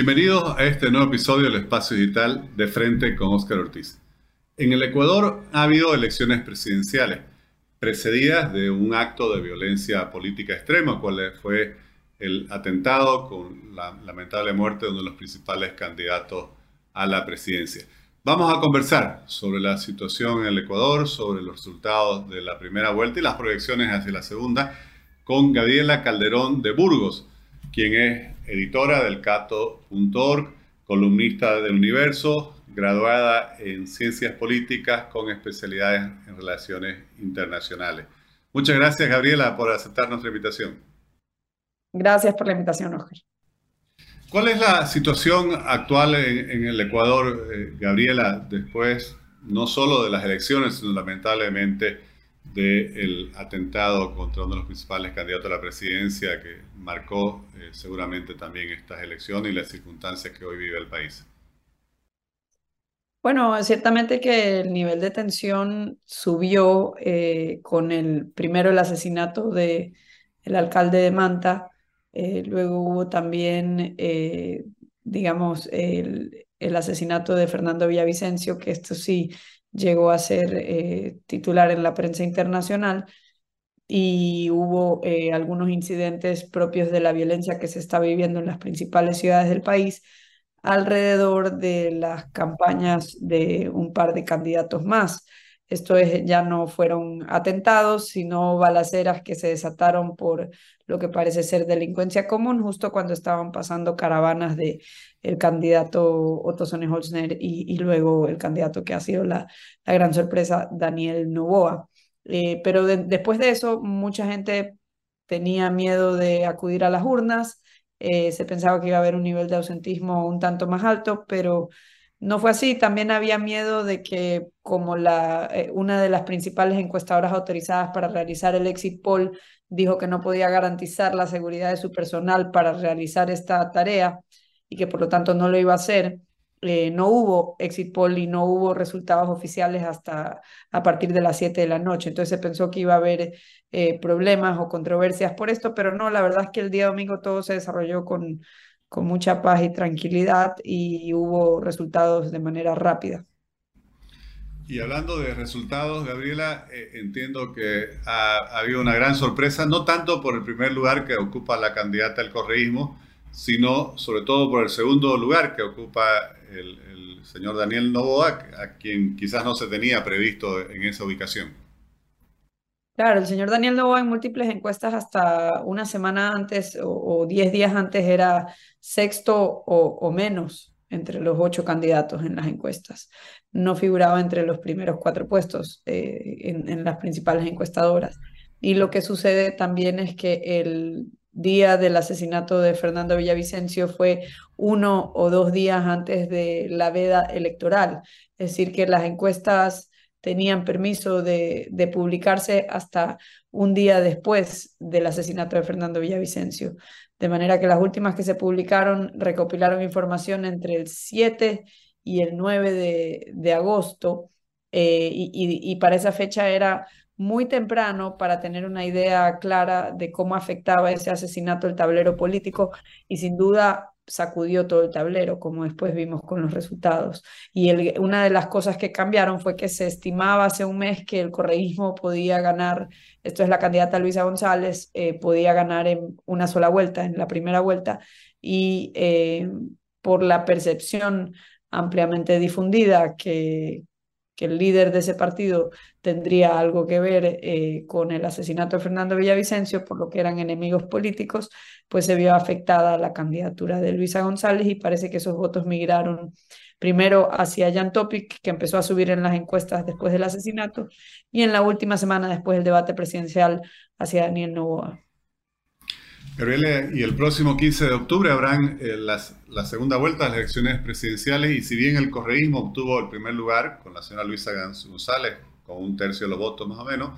Bienvenidos a este nuevo episodio del Espacio Digital de Frente con Óscar Ortiz. En el Ecuador ha habido elecciones presidenciales precedidas de un acto de violencia política extrema, cual fue el atentado con la lamentable muerte de uno de los principales candidatos a la presidencia. Vamos a conversar sobre la situación en el Ecuador, sobre los resultados de la primera vuelta y las proyecciones hacia la segunda con Gabriela Calderón de Burgos, quien es editora del cato.org, columnista del Universo, graduada en Ciencias Políticas con especialidades en Relaciones Internacionales. Muchas gracias, Gabriela, por aceptar nuestra invitación. Gracias por la invitación, Oscar. ¿Cuál es la situación actual en, el Ecuador, eh, Gabriela, después no solo de las elecciones, sino lamentablemente del atentado contra uno de los principales candidatos a la presidencia que marcó eh, seguramente también estas elecciones y las circunstancias que hoy vive el país. Bueno, ciertamente que el nivel de tensión subió eh, con el primero el asesinato de el alcalde de Manta, eh, luego hubo también, digamos, el, el asesinato de Fernando Villavicencio, que esto sí llegó a ser eh, titular en la prensa internacional y hubo eh, algunos incidentes propios de la violencia que se está viviendo en las principales ciudades del país alrededor de las campañas de un par de candidatos más. Esto es, ya no fueron atentados, sino balaceras que se desataron por lo que parece ser delincuencia común, justo cuando estaban pasando caravanas de el candidato Otto Sonnenholzner y, y luego el candidato que ha sido la, la gran sorpresa, Daniel Novoa. Eh, pero después de eso, mucha gente tenía miedo de acudir a las urnas, eh, se pensaba que iba a haber un nivel de ausentismo un tanto más alto, pero no fue así. También había miedo de que como la, eh, una de las principales encuestadoras autorizadas para realizar el exit poll dijo que no podía garantizar la seguridad de su personal para realizar esta tarea y que por lo tanto no lo iba a hacer, eh, no hubo exit poll y no hubo resultados oficiales hasta a partir de las 7 de la noche. Entonces se pensó que iba a haber eh, problemas o controversias por esto, pero no, la verdad es que el día domingo todo se desarrolló con, con mucha paz y tranquilidad y hubo resultados de manera rápida. Y hablando de resultados, Gabriela, eh, entiendo que ha, habido una gran sorpresa, no tanto por el primer lugar que ocupa la candidata al correísmo, sino sobre todo por el segundo lugar que ocupa el, el señor Daniel Novoa, a quien quizás no se tenía previsto en esa ubicación. Claro, el señor Daniel Novoa en múltiples encuestas hasta una semana antes o, diez días antes era sexto o, menos entre los ocho candidatos en las encuestas. No figuraba entre los primeros cuatro puestos eh, en, en, las principales encuestadoras. Y lo que sucede también es que el día del asesinato de Fernando Villavicencio fue uno o dos días antes de la veda electoral. Es decir, que las encuestas tenían permiso de, publicarse hasta un día después del asesinato de Fernando Villavicencio. De manera que las últimas que se publicaron recopilaron información entre el 7 y el 9 de, agosto eh, y, y, para esa fecha era muy temprano para tener una idea clara de cómo afectaba ese asesinato el tablero político y sin duda sacudió todo el tablero, como después vimos con los resultados. Y una de las cosas que cambiaron fue que se estimaba hace un mes que el correísmo podía ganar, esto es la candidata Luisa González, eh, podía ganar en una sola vuelta, en la primera vuelta, y eh, por la percepción ampliamente difundida que, que el líder de ese partido tendría algo que ver eh, con el asesinato de Fernando Villavicencio, por lo que eran enemigos políticos, pues se vio afectada la candidatura de Luisa González y parece que esos votos migraron primero hacia Jan Topic, que empezó a subir en las encuestas después del asesinato, y en la última semana después del debate presidencial hacia Daniel Novoa. Gabriela, y el próximo 15 de octubre habrán eh, las, la segunda vuelta de las elecciones presidenciales y si bien el correísmo obtuvo el primer lugar con la señora Luisa González, con un tercio de los votos más o menos,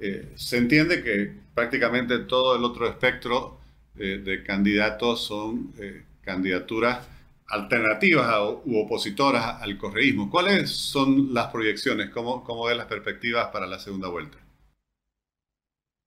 eh, se entiende que prácticamente todo el otro espectro eh, de candidatos son candidaturas alternativas u opositoras al correísmo. ¿Cuáles son las proyecciones? ¿Cómo, cómo ven las perspectivas para la segunda vuelta?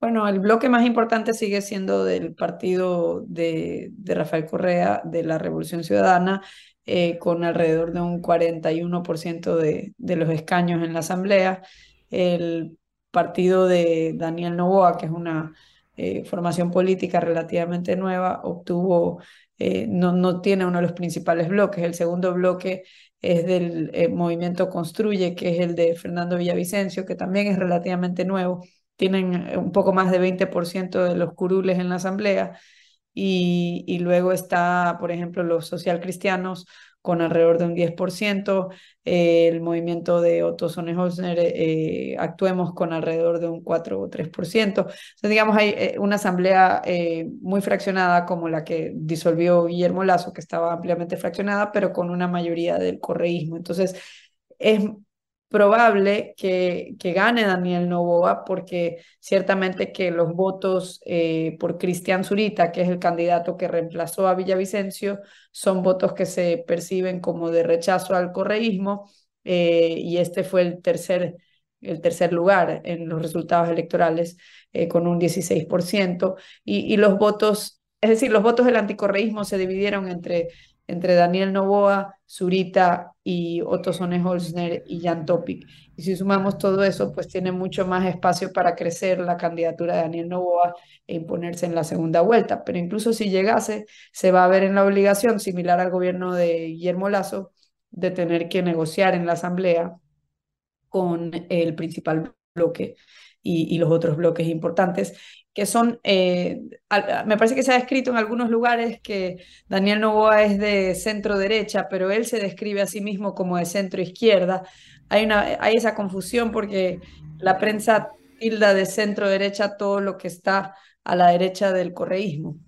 Bueno, el bloque más importante sigue siendo del partido de, Rafael Correa, de la Revolución Ciudadana, eh, con alrededor de un 41% de, de los escaños en la Asamblea. El partido de Daniel Novoa, que es una eh, formación política relativamente nueva, obtuvo, eh, no, no tiene uno de los principales bloques. El segundo bloque es del movimiento Construye, que es el de Fernando Villavicencio, que también es relativamente nuevo tienen eh, un poco más de 20% de los curules en la asamblea. Y, y, luego está, por ejemplo, los social-cristianos con alrededor de un 10%, eh, el movimiento de Otto Sonnenholzner, eh, actuemos con alrededor de un 4 o 3%. Entonces, digamos, hay eh, una asamblea eh, muy fraccionada como la que disolvió Guillermo Lazo, que estaba ampliamente fraccionada, pero con una mayoría del correísmo. Entonces, es probable que, que gane Daniel Novoa, porque ciertamente que los votos eh, por Cristian Zurita, que es el candidato que reemplazó a Villavicencio, son votos que se perciben como de rechazo al correísmo, eh, y este fue el tercer, el tercer lugar en los resultados electorales, eh, con un 16%, y, y los votos, es decir, los votos del anticorreísmo se dividieron entre entre Daniel Novoa, Zurita y Otto Sonne-Holzner y Jan Topic. Y si sumamos todo eso, pues tiene mucho más espacio para crecer la candidatura de Daniel Novoa e imponerse en la segunda vuelta. Pero incluso si llegase, se va a ver en la obligación, similar al gobierno de Guillermo Lazo, de tener que negociar en la Asamblea con el principal bloque y, y los otros bloques importantes que son, eh, me parece que se ha escrito en algunos lugares que Daniel Novoa es de centro derecha, pero él se describe a sí mismo como de centro izquierda. Hay, una, hay esa confusión porque la prensa tilda de centro derecha todo lo que está a la derecha del correísmo.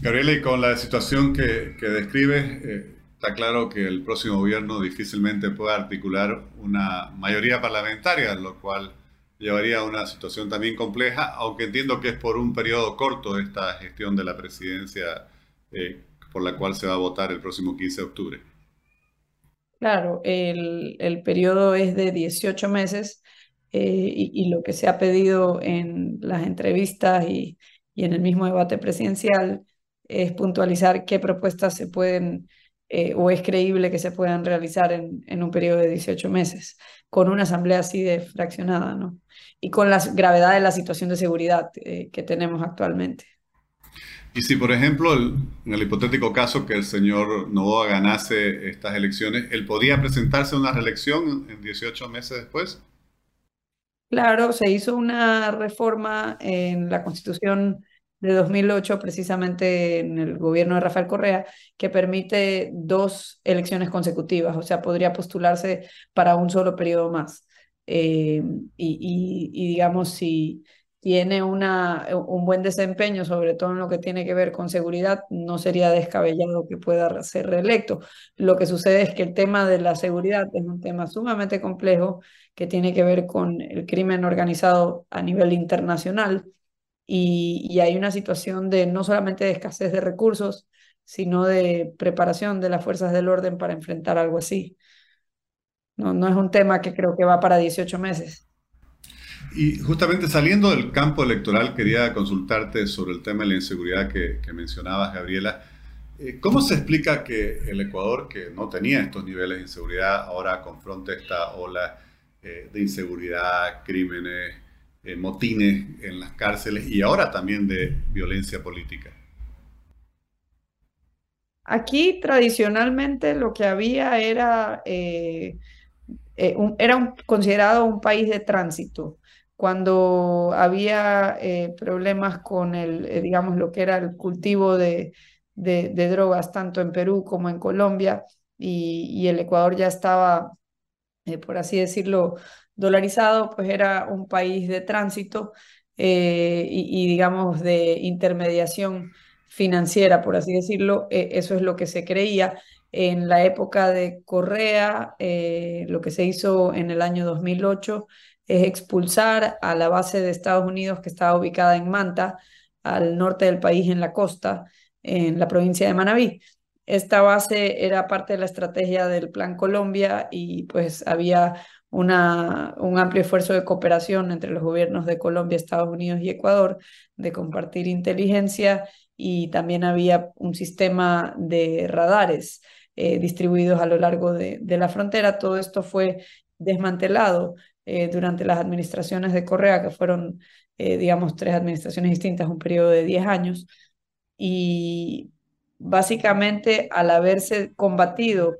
Gabriela, y con la situación que, que describes, eh, está claro que el próximo gobierno difícilmente pueda articular una mayoría parlamentaria, lo cual llevaría a una situación también compleja, aunque entiendo que es por un periodo corto esta gestión de la presidencia eh, por la cual se va a votar el próximo 15 de octubre. Claro, el, periodo es de 18 meses eh, y, lo que se ha pedido en las entrevistas y, en el mismo debate presidencial es puntualizar qué propuestas se pueden eh, o es creíble que se puedan realizar en, en un periodo de 18 meses con una asamblea así de fraccionada, ¿no? Y con la gravedad de la situación de seguridad eh, que tenemos actualmente. Y si, por ejemplo, el, en el hipotético caso que el señor Novoa ganase estas elecciones, ¿él podría presentarse a una reelección en 18 meses después? Claro, se hizo una reforma en la Constitución de 2008, precisamente en el gobierno de Rafael Correa, que permite dos elecciones consecutivas, o sea, podría postularse para un solo periodo más. Eh, y, y, digamos, si tiene una, un buen desempeño, sobre todo en lo que tiene que ver con seguridad, no sería descabellado que pueda ser reelecto. Lo que sucede es que el tema de la seguridad es un tema sumamente complejo que tiene que ver con el crimen organizado a nivel internacional y, hay una situación de no solamente de escasez de recursos, sino de preparación de las fuerzas del orden para enfrentar algo así. No, no es un tema que creo que va para 18 meses. Y justamente saliendo del campo electoral, quería consultarte sobre el tema de la inseguridad que, que mencionabas, Gabriela. Eh, ¿Cómo se explica que el Ecuador, que no tenía estos niveles de inseguridad, ahora confronte esta ola eh, de inseguridad, crímenes, eh, motines en las cárceles y ahora también de violencia política? Aquí tradicionalmente lo que había era, eh, eh, era considerado un país de tránsito. Cuando había problemas con el, digamos, lo que era el cultivo de, drogas, tanto en Perú como en Colombia, y, el Ecuador ya estaba, por así decirlo, dolarizado, pues era un país de tránsito eh, y, digamos, de intermediación financiera, por así decirlo. Eh, eso es lo que se creía. En la época de Correa, eh, lo que se hizo en el año 2008 es expulsar a la base de Estados Unidos que estaba ubicada en Manta, al norte del país, en la costa, en la provincia de Manabí. Esta base era parte de la estrategia del Plan Colombia y pues había una, un amplio esfuerzo de cooperación entre los gobiernos de Colombia, Estados Unidos y Ecuador, de compartir inteligencia y también había un sistema de radares eh, distribuidos a lo largo de, la frontera. Todo esto fue desmantelado eh, durante las administraciones de Correa, que fueron, eh, digamos, tres administraciones distintas, un periodo de 10 años. Y básicamente, al haberse combatido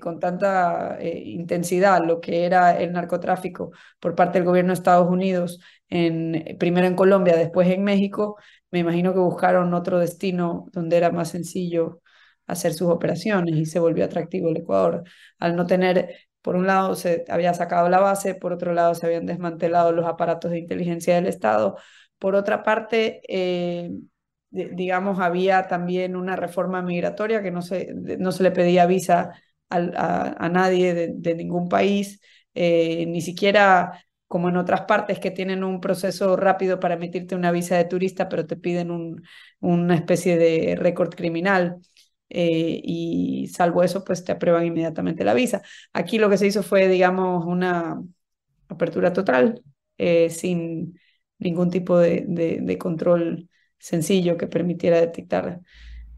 con tanta intensidad lo que era el narcotráfico por parte del gobierno de Estados Unidos, en, primero en Colombia, después en México, me imagino que buscaron otro destino donde era más sencillo hacer sus operaciones y se volvió atractivo el Ecuador. Al no tener, por un lado se había sacado la base, por otro lado se habían desmantelado los aparatos de inteligencia del Estado, por otra parte, eh, digamos, había también una reforma migratoria que no se, no se le pedía visa a, nadie de, ningún país, eh, ni siquiera como en otras partes que tienen un proceso rápido para emitirte una visa de turista, pero te piden un, una especie de récord criminal. Eh, y salvo eso, pues te aprueban inmediatamente la visa. Aquí lo que se hizo fue, digamos, una apertura total, eh, sin ningún tipo de, control sencillo que permitiera detectar,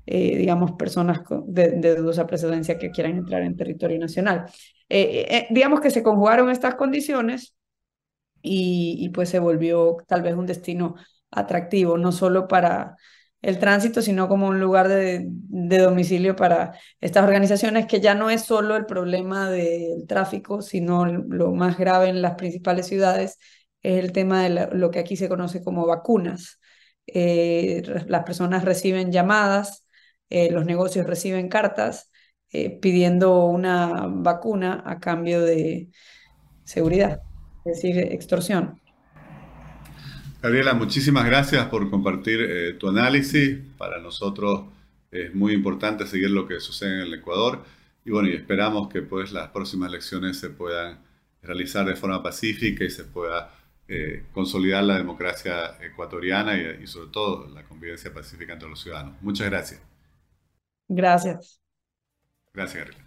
eh, digamos, personas de, de, dudosa precedencia que quieran entrar en territorio nacional. digamos que se conjugaron estas condiciones y, y pues se volvió tal vez un destino atractivo, no solo para el tránsito, sino como un lugar de, domicilio para estas organizaciones, que ya no es solo el problema del tráfico, sino lo más grave en las principales ciudades es el tema de lo que aquí se conoce como vacunas. Eh, las personas reciben llamadas, eh, los negocios reciben cartas eh, pidiendo una vacuna a cambio de seguridad, es decir, extorsión. Gabriela, muchísimas gracias por compartir eh, tu análisis. Para nosotros es muy importante seguir lo que sucede en el Ecuador y bueno, y esperamos que pues las próximas elecciones se puedan realizar de forma pacífica y se pueda eh, consolidar la democracia ecuatoriana y, y sobre todo la convivencia pacífica entre los ciudadanos. Muchas gracias. Gracias. Gracias, Gabriela.